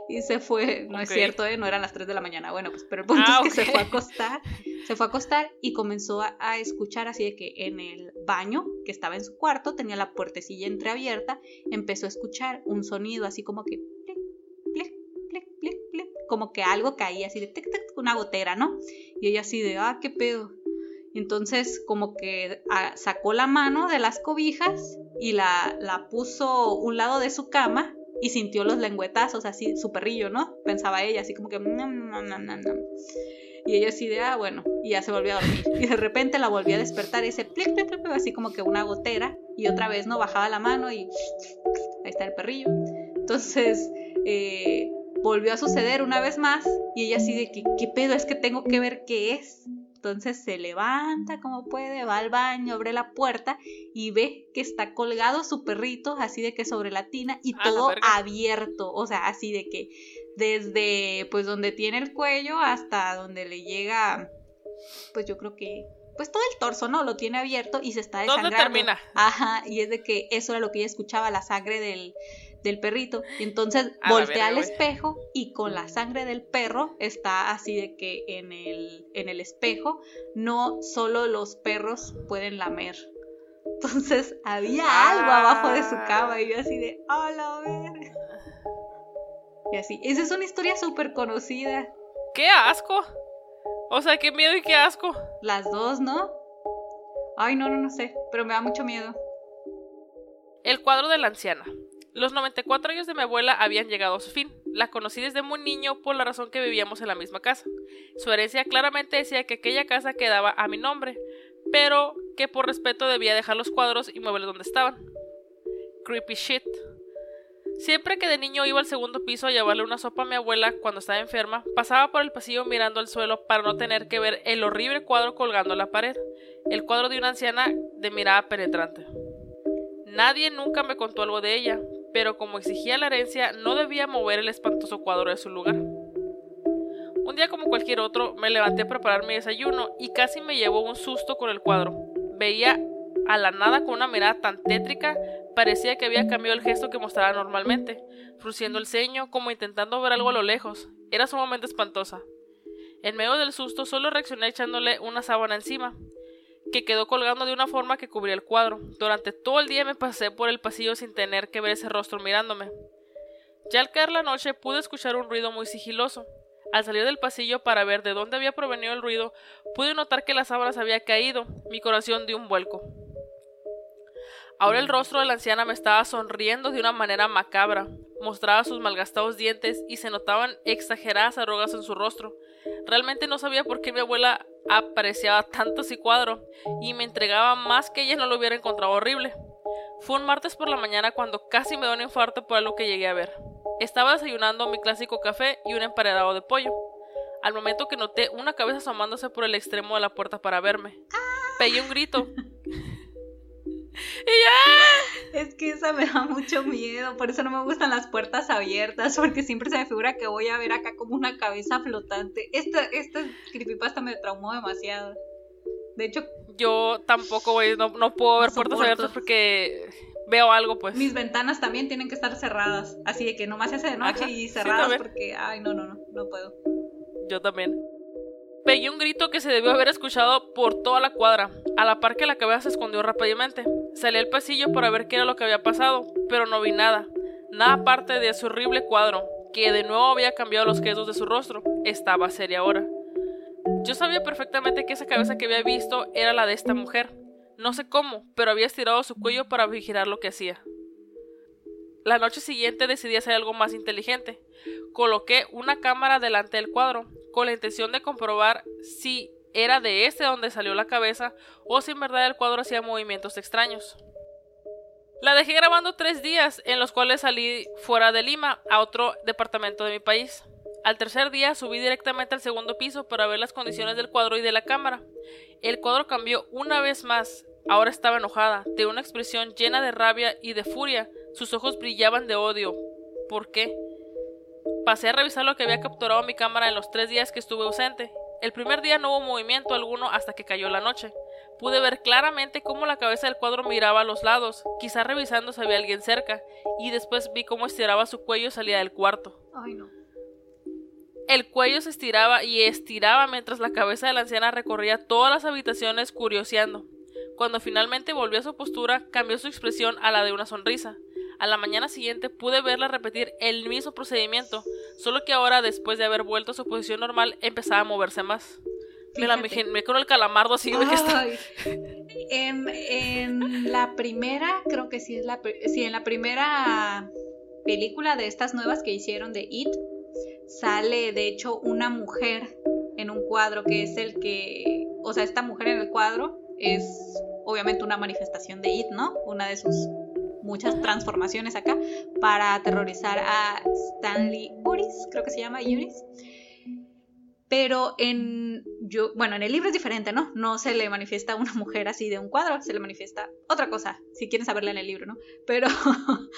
y se fue, no es cierto, ¿eh? no eran las 3 de la mañana, bueno, pues pero el punto Ah, es que se fue a acostar, se fue a acostar y comenzó a, a escuchar así de que en el baño que estaba en su cuarto, tenía la puertecilla entreabierta, empezó a escuchar un sonido así como que como que algo caía así de tic, tic, una gotera, ¿no? Y ella así de, ah, qué pedo. Entonces como que ah, sacó la mano de las cobijas y la, la puso un lado de su cama y sintió los lengüetazos, así, su perrillo, ¿no? Pensaba ella, así como que... "Nam, nam, nam, nam, nam". Y ella así de, ah, bueno, y ya se volvió a dormir. Y de repente la volvió a despertar y ese plic, plic, plic, así como que una gotera. Y otra vez, ¿no? Bajaba la mano y ahí está el perrillo. Entonces, eh, volvió a suceder una vez más y ella así de que, ¿qué pedo? Es que tengo que ver qué es. Entonces se levanta como puede, va al baño, abre la puerta y ve que está colgado su perrito, así de que sobre la tina y A la todo abierto, o sea, así de que desde pues donde tiene el cuello hasta donde le llega, pues yo creo que, pues todo el torso, ¿no? Lo tiene abierto y se está ¿Dónde desangrando. termina? Ajá, y es de que eso era lo que ella escuchaba, la sangre del, del perrito. Y entonces voltea al espejo y con la sangre del perro está así de que en el, en el espejo no solo los perros pueden lamer. Entonces había algo abajo de su cama y yo así de, ¡a la verga! Y así, esa es una historia súper conocida. ¡Qué asco! O sea, qué miedo y qué asco. Las dos, ¿no? Ay, no, no, no sé, pero me da mucho miedo. El cuadro de la anciana. Los 94 años de mi abuela habían llegado a su fin. La conocí desde muy niño por la razón que vivíamos en la misma casa. Su herencia claramente decía que aquella casa quedaba a mi nombre, pero que por respeto debía dejar los cuadros y muebles donde estaban. Creepy shit. Siempre que de niño iba al segundo piso a llevarle una sopa a mi abuela cuando estaba enferma, pasaba por el pasillo mirando al suelo para no tener que ver el horrible cuadro colgando a la pared, el cuadro de una anciana de mirada penetrante. Nadie nunca me contó algo de ella, pero como exigía la herencia, no debía mover el espantoso cuadro de su lugar. Un día como cualquier otro, me levanté a preparar mi desayuno y casi me llevó un susto con el cuadro. Veía a la nada con una mirada tan tétrica, parecía que había cambiado el gesto que mostraba normalmente, frunciendo el ceño como intentando ver algo a lo lejos. Era sumamente espantosa. En medio del susto solo reaccioné echándole una sábana encima, que quedó colgando de una forma que cubría el cuadro. Durante todo el día me pasé por el pasillo sin tener que ver ese rostro mirándome. Ya al caer la noche pude escuchar un ruido muy sigiloso. Al salir del pasillo para ver de dónde había provenido el ruido, pude notar que la sábana se había caído. Mi corazón dio un vuelco. Ahora el rostro de la anciana me estaba sonriendo de una manera macabra. Mostraba sus malgastados dientes y se notaban exageradas arrugas en su rostro. Realmente no sabía por qué mi abuela apreciaba tanto ese cuadro y me entregaba más que ella no lo hubiera encontrado horrible. Fue un martes por la mañana cuando casi me dio un infarto por algo que llegué a ver. Estaba desayunando mi clásico café y un emparedado de pollo. Al momento que noté una cabeza asomándose por el extremo de la puerta para verme. Pegué un grito. y ya. Es que esa me da mucho miedo, por eso no me gustan las puertas abiertas, porque siempre se me figura que voy a ver acá como una cabeza flotante. Esta, esta creepypasta me traumó demasiado. De hecho, Yo tampoco, güey, no, no puedo ver No puertas abiertas porque veo algo, pues. mis ventanas también tienen que estar cerradas, así de que nomás se hace de noche Ajá, y cerradas porque, ay, no, no, no, no puedo. Yo también. Pegué un grito que se debió haber escuchado por toda la cuadra, a la par que la cabeza se escondió rápidamente. Salí al pasillo para ver qué era lo que había pasado, pero no vi nada. Nada aparte de ese horrible cuadro, que de nuevo había cambiado los quesos de su rostro. Estaba seria ahora. Yo sabía perfectamente que esa cabeza que había visto era la de esta mujer. No sé cómo, pero había estirado su cuello para vigilar lo que hacía. La noche siguiente decidí hacer algo más inteligente. Coloqué una cámara delante del cuadro, con la intención de comprobar si era de este donde salió la cabeza o si en verdad el cuadro hacía movimientos extraños. La dejé grabando tres días, en los cuales salí fuera de Lima, a otro departamento de mi país. Al tercer día subí directamente al segundo piso para ver las condiciones del cuadro y de la cámara. El cuadro cambió una vez más. Ahora estaba enojada, de una expresión llena de rabia y de furia. Sus ojos brillaban de odio. ¿Por qué? Pasé a revisar lo que había capturado mi cámara en los tres días que estuve ausente. El primer día no hubo movimiento alguno hasta que cayó la noche. Pude ver claramente cómo la cabeza del cuadro miraba a los lados, quizá revisando si había alguien cerca, y después vi cómo estiraba su cuello y salía del cuarto. Ay, no. El cuello se estiraba y estiraba mientras la cabeza de la anciana recorría todas las habitaciones curioseando. Cuando finalmente volvió a su postura, cambió su expresión a la de una sonrisa. A la mañana siguiente pude verla repetir el mismo procedimiento, solo que ahora, después de haber vuelto a su posición normal, empezaba a moverse más. Me la me con el calamardo así de que está. En, en, la primera, creo que sí es la sí, en la primera película de estas nuevas que hicieron de It, sale de hecho una mujer en un cuadro que es el que, o sea, esta mujer en el cuadro es obviamente una manifestación de It, ¿no? Una de sus muchas transformaciones acá para aterrorizar a Stanley Uris, creo que se llama Uris. Pero en yo, bueno, en el libro es diferente, ¿no? No se le manifiesta a una mujer así de un cuadro, se le manifiesta otra cosa, si quieren saberla en el libro, ¿no? Pero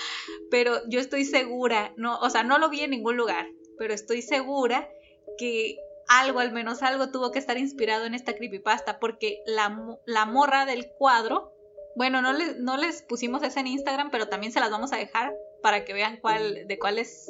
pero yo estoy segura, no, o sea, no lo vi en ningún lugar, pero estoy segura que algo, al menos algo, tuvo que estar inspirado en esta creepypasta, porque la, la morra del cuadro bueno, no, les, no les pusimos esa en Instagram, pero también se las vamos a dejar para que vean cuál, de cuáles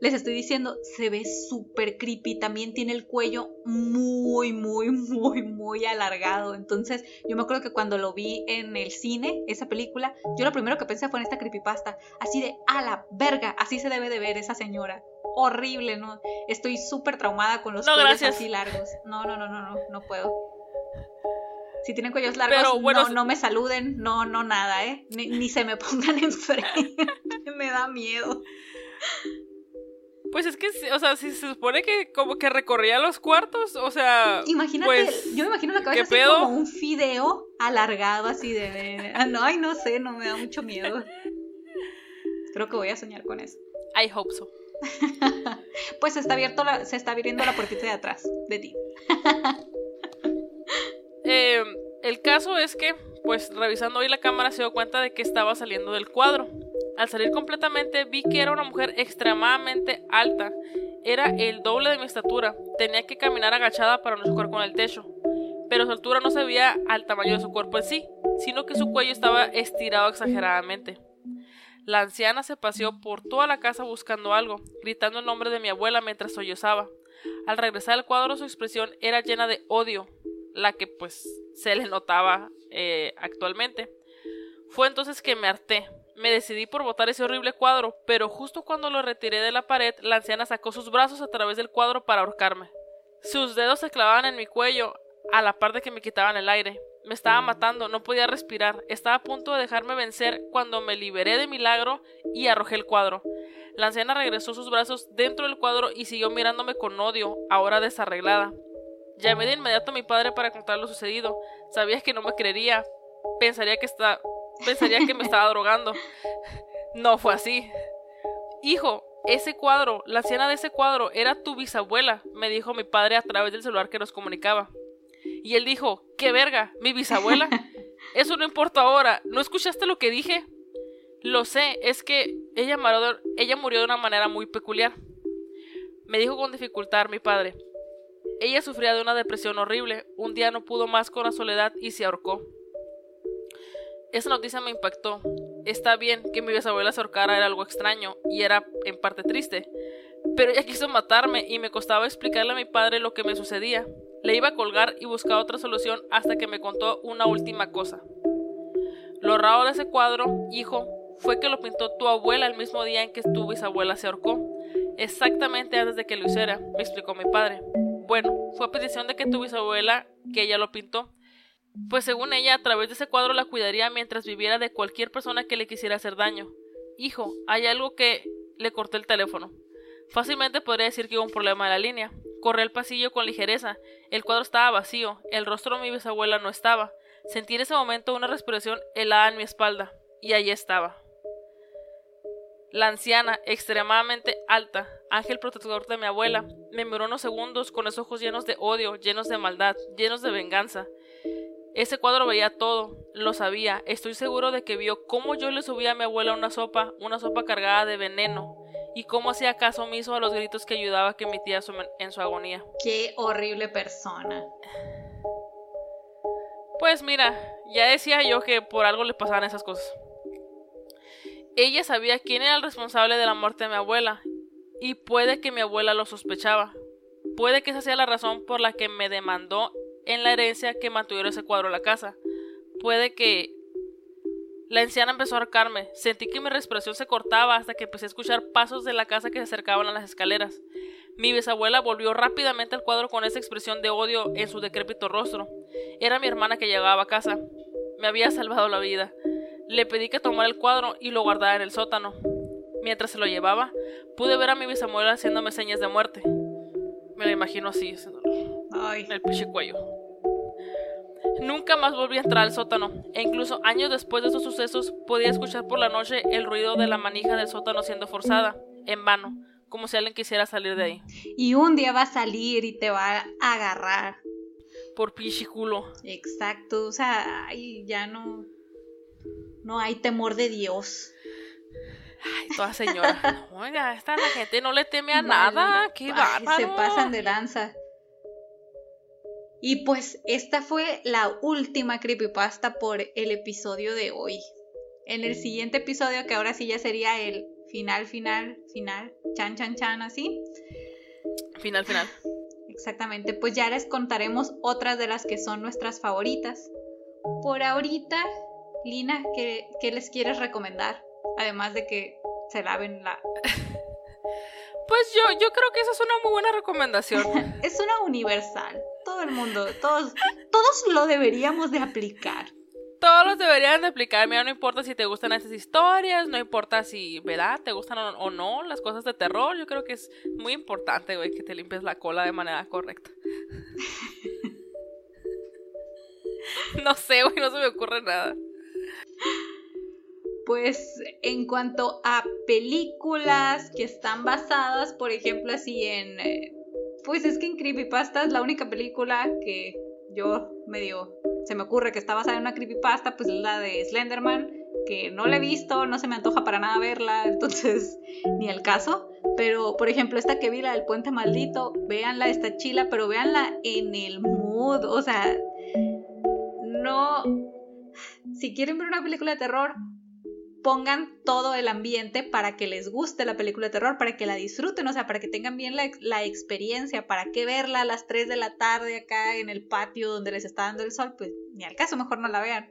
les estoy diciendo. Se ve súper creepy. También tiene el cuello muy, muy, muy, muy alargado. Entonces, yo me acuerdo que cuando lo vi en el cine, esa película, yo lo primero que pensé fue en esta creepypasta. Así de, a la verga, así se debe de ver esa señora horrible, ¿no? Estoy súper traumada con los cuellos así largos. No, no, no, no, no, no puedo. Si tienen cuellos largos, no, no, me saluden, no, no nada, ¿eh? Ni, se me pongan enfrente. me da miedo. Pues es que, o sea, si se supone que como que recorría los cuartos, o sea. Imagínate, pues, yo me imagino la cabeza así como un fideo alargado así de. Ah, no, ay, no sé, no me da mucho miedo. Creo que voy a soñar con eso. I hope so. pues se está abierto se está abriendo la puertita de atrás de ti. Eh, el caso es que, pues revisando hoy la cámara se dio cuenta de que estaba saliendo del cuadro. Al salir completamente vi que era una mujer extremadamente alta. Era el doble de mi estatura. Tenía que caminar agachada para no chocar con el techo. Pero su altura no se veía al tamaño de su cuerpo en sí, sino que su cuello estaba estirado exageradamente. La anciana se paseó por toda la casa buscando algo, gritando el nombre de mi abuela mientras sollozaba. Al regresar al cuadro su expresión era llena de odio, la que pues se le notaba eh, actualmente. Fue entonces que me harté. Me decidí por botar ese horrible cuadro, pero justo cuando lo retiré de la pared, la anciana sacó sus brazos a través del cuadro para ahorcarme. Sus dedos se clavaban en mi cuello, a la par de que me quitaban el aire. Me estaba matando, no podía respirar. Estaba a punto de dejarme vencer cuando me liberé de milagro y arrojé el cuadro. La anciana regresó sus brazos dentro del cuadro y siguió mirándome con odio, ahora desarreglada. Llamé de inmediato a mi padre para contar lo sucedido. Sabías que no me creería. Pensaría que está. Pensaría que me estaba drogando. No fue así. Hijo, ese cuadro, la anciana de ese cuadro, era tu bisabuela, me dijo mi padre a través del celular que nos comunicaba. Y él dijo, ¿qué verga? ¿Mi bisabuela? Eso no importa ahora. ¿No escuchaste lo que dije? Lo sé, es que ella ella murió de una manera muy peculiar. Me dijo con dificultad mi padre. Ella sufría de una depresión horrible, un día no pudo más con la soledad y se ahorcó. Esa noticia me impactó. Está bien que mi bisabuela se ahorcara era algo extraño y era en parte triste, pero ella quiso matarme y me costaba explicarle a mi padre lo que me sucedía. Le iba a colgar y buscar otra solución hasta que me contó una última cosa. Lo raro de ese cuadro, hijo, fue que lo pintó tu abuela el mismo día en que tu bisabuela se ahorcó. Exactamente antes de que lo hiciera, me explicó mi padre. Bueno, fue a petición de que tu bisabuela, que ella lo pintó, pues según ella, a través de ese cuadro la cuidaría mientras viviera de cualquier persona que le quisiera hacer daño. Hijo, hay algo que le corté el teléfono. Fácilmente podría decir que hubo un problema de la línea. Corrí el pasillo con ligereza. El cuadro estaba vacío. El rostro de mi bisabuela no estaba. Sentí en ese momento una respiración helada en mi espalda. Y allí estaba. La anciana, extremadamente alta, ángel protector de mi abuela, me miró unos segundos con los ojos llenos de odio, llenos de maldad, llenos de venganza. Ese cuadro veía todo, lo sabía, estoy seguro de que vio cómo yo le subía a mi abuela una sopa, una sopa cargada de veneno, y cómo hacía caso omiso a los gritos que ayudaba que emitía en su agonía. Qué horrible persona. Pues mira, ya decía yo que por algo le pasaban esas cosas. Ella sabía quién era el responsable de la muerte de mi abuela, y puede que mi abuela lo sospechaba. Puede que esa sea la razón por la que me demandó en la herencia que mantuviera ese cuadro en la casa. Puede que la anciana empezó a arcarme. Sentí que mi respiración se cortaba hasta que empecé a escuchar pasos de la casa que se acercaban a las escaleras. Mi bisabuela volvió rápidamente al cuadro con esa expresión de odio en su decrépito rostro. Era mi hermana que llegaba a casa. Me había salvado la vida. Le pedí que tomara el cuadro y lo guardara en el sótano. Mientras se lo llevaba, pude ver a mi bisabuela haciéndome señas de muerte. Me la imagino así, Ay. el pinche cuello. Nunca más volví a entrar al sótano, e incluso años después de esos sucesos podía escuchar por la noche el ruido de la manija del sótano siendo forzada, en vano, como si alguien quisiera salir de ahí. Y un día va a salir y te va a agarrar. Por pinche culo. Exacto, o sea, ay, ya no. No hay temor de Dios. Ay, toda señora. Oiga, esta la gente no le teme a nada. Qué bárbaro. Se pasan de lanza. Y pues esta fue la última creepypasta por el episodio de hoy. En el siguiente episodio, que ahora sí ya sería el final, final, final, chan, chan, chan, así. Final, final. Exactamente, pues ya les contaremos otras de las que son nuestras favoritas. Por ahorita, Lina, ¿qué, qué les quieres recomendar? Además de que se laven la... Pues yo, yo creo que esa es una muy buena recomendación. es una universal. Todo el mundo, todos, todos lo deberíamos de aplicar. Todos los deberían de aplicar. Mira, no importa si te gustan esas historias, no importa si, ¿verdad? Te gustan o no las cosas de terror. Yo creo que es muy importante, güey, que te limpies la cola de manera correcta. no sé, güey, no se me ocurre nada. Pues en cuanto a películas que están basadas, por ejemplo, así en... Eh, pues es que en Creepypasta es la única película que yo medio se me ocurre que está basada en una creepypasta, pues es la de Slenderman, que no la he visto, no se me antoja para nada verla, entonces ni el caso. Pero, por ejemplo, esta que vi, la del puente maldito, véanla, está chila, pero véanla en el mood, o sea, no... Si quieren ver una película de terror, pongan todo el ambiente para que les guste la película de terror, para que la disfruten, o sea, para que tengan bien la, experiencia, para que verla a las 3 de la tarde acá en el patio donde les está dando el sol, pues ni al caso, mejor no la vean.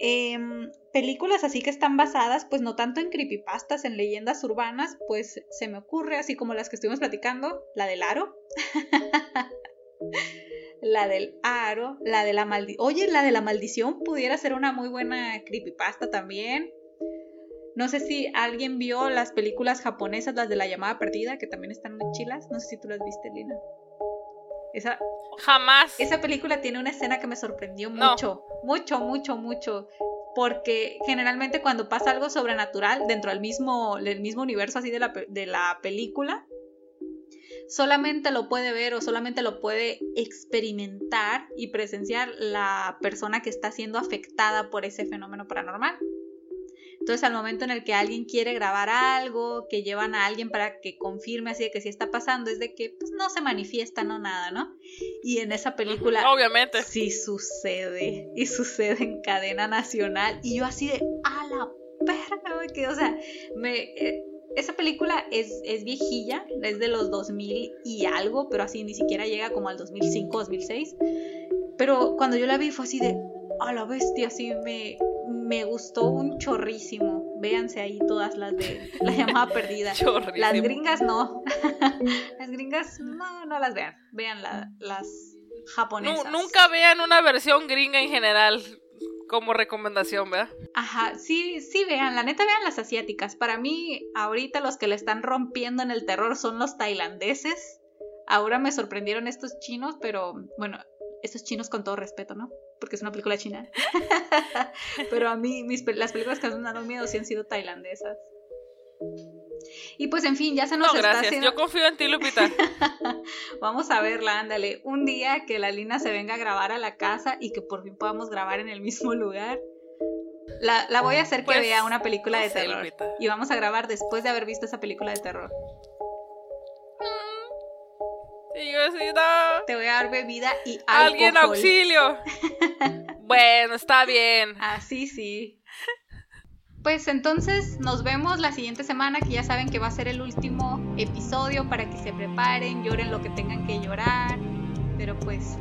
Em, películas así que están basadas, pues no tanto en creepypastas, en leyendas urbanas, pues se me ocurre, así como las que estuvimos platicando, la del aro. la del aro, la de la maldición. Oye, la de la maldición pudiera ser una muy buena creepypasta también. No sé si alguien vio las películas japonesas, las de la llamada perdida, que también están muy chilas. No sé si tú las viste, Lina. Esa, Jamás. Esa película tiene una escena que me sorprendió mucho, mucho, mucho, mucho. Porque generalmente cuando pasa algo sobrenatural dentro del mismo, del mismo universo así de la, de la película, solamente lo puede ver o solamente lo puede experimentar y presenciar la persona que está siendo afectada por ese fenómeno paranormal. Entonces al momento en el que alguien quiere grabar algo, que llevan a alguien para que confirme así de que sí está pasando, es de que pues no se manifiesta, no nada, ¿no? Y en esa película... Obviamente. Sí sucede. Y sucede en cadena nacional. Y yo así de, a la perra, que, o sea, me... Eh, esa película es, es, viejilla, es de los 2000 y algo, pero así ni siquiera llega como al 2005, 2006. Pero cuando yo la vi fue así de, a la bestia, así me, me gustó un chorrísimo. Véanse ahí todas las de la llamada perdida. las gringas no. las gringas no, no las vean. Vean las japonesas. nunca vean una versión gringa en general como recomendación, ¿verdad? Ajá, sí, sí, vean, la neta vean las asiáticas. Para mí, ahorita los que le están rompiendo en el terror son los tailandeses. Ahora me sorprendieron estos chinos, pero bueno, estos chinos con todo respeto, ¿no? Porque es una película china. pero a mí, mis, las películas que me han dado miedo sí han sido tailandesas. Y pues en fin, ya se nos no, está gracias. Yo confío en ti, Lupita. Vamos a verla, ándale. Un día que la Lina se venga a grabar a la casa y que por fin podamos grabar en el mismo lugar. La, la voy a hacer que Pues, vea una película de terror. Lupita. Y vamos a grabar después de haber visto esa película de terror. Y yo así, no. Te voy a dar bebida y ¡Alguien auxilio! bueno, está bien. Ah, sí, sí. Pues entonces nos vemos la siguiente semana, que ya saben que va a ser el último episodio para que se preparen, lloren lo que tengan que llorar. Pero pues,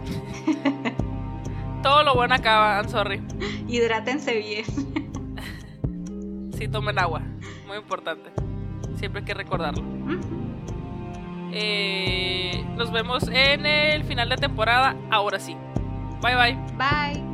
Todo lo bueno acaba, I'm sorry. hidrátense bien. Sí, tomen agua. Muy importante. Siempre hay que recordarlo. Eh, nos vemos en el final de temporada. Ahora sí. Bye bye. Bye.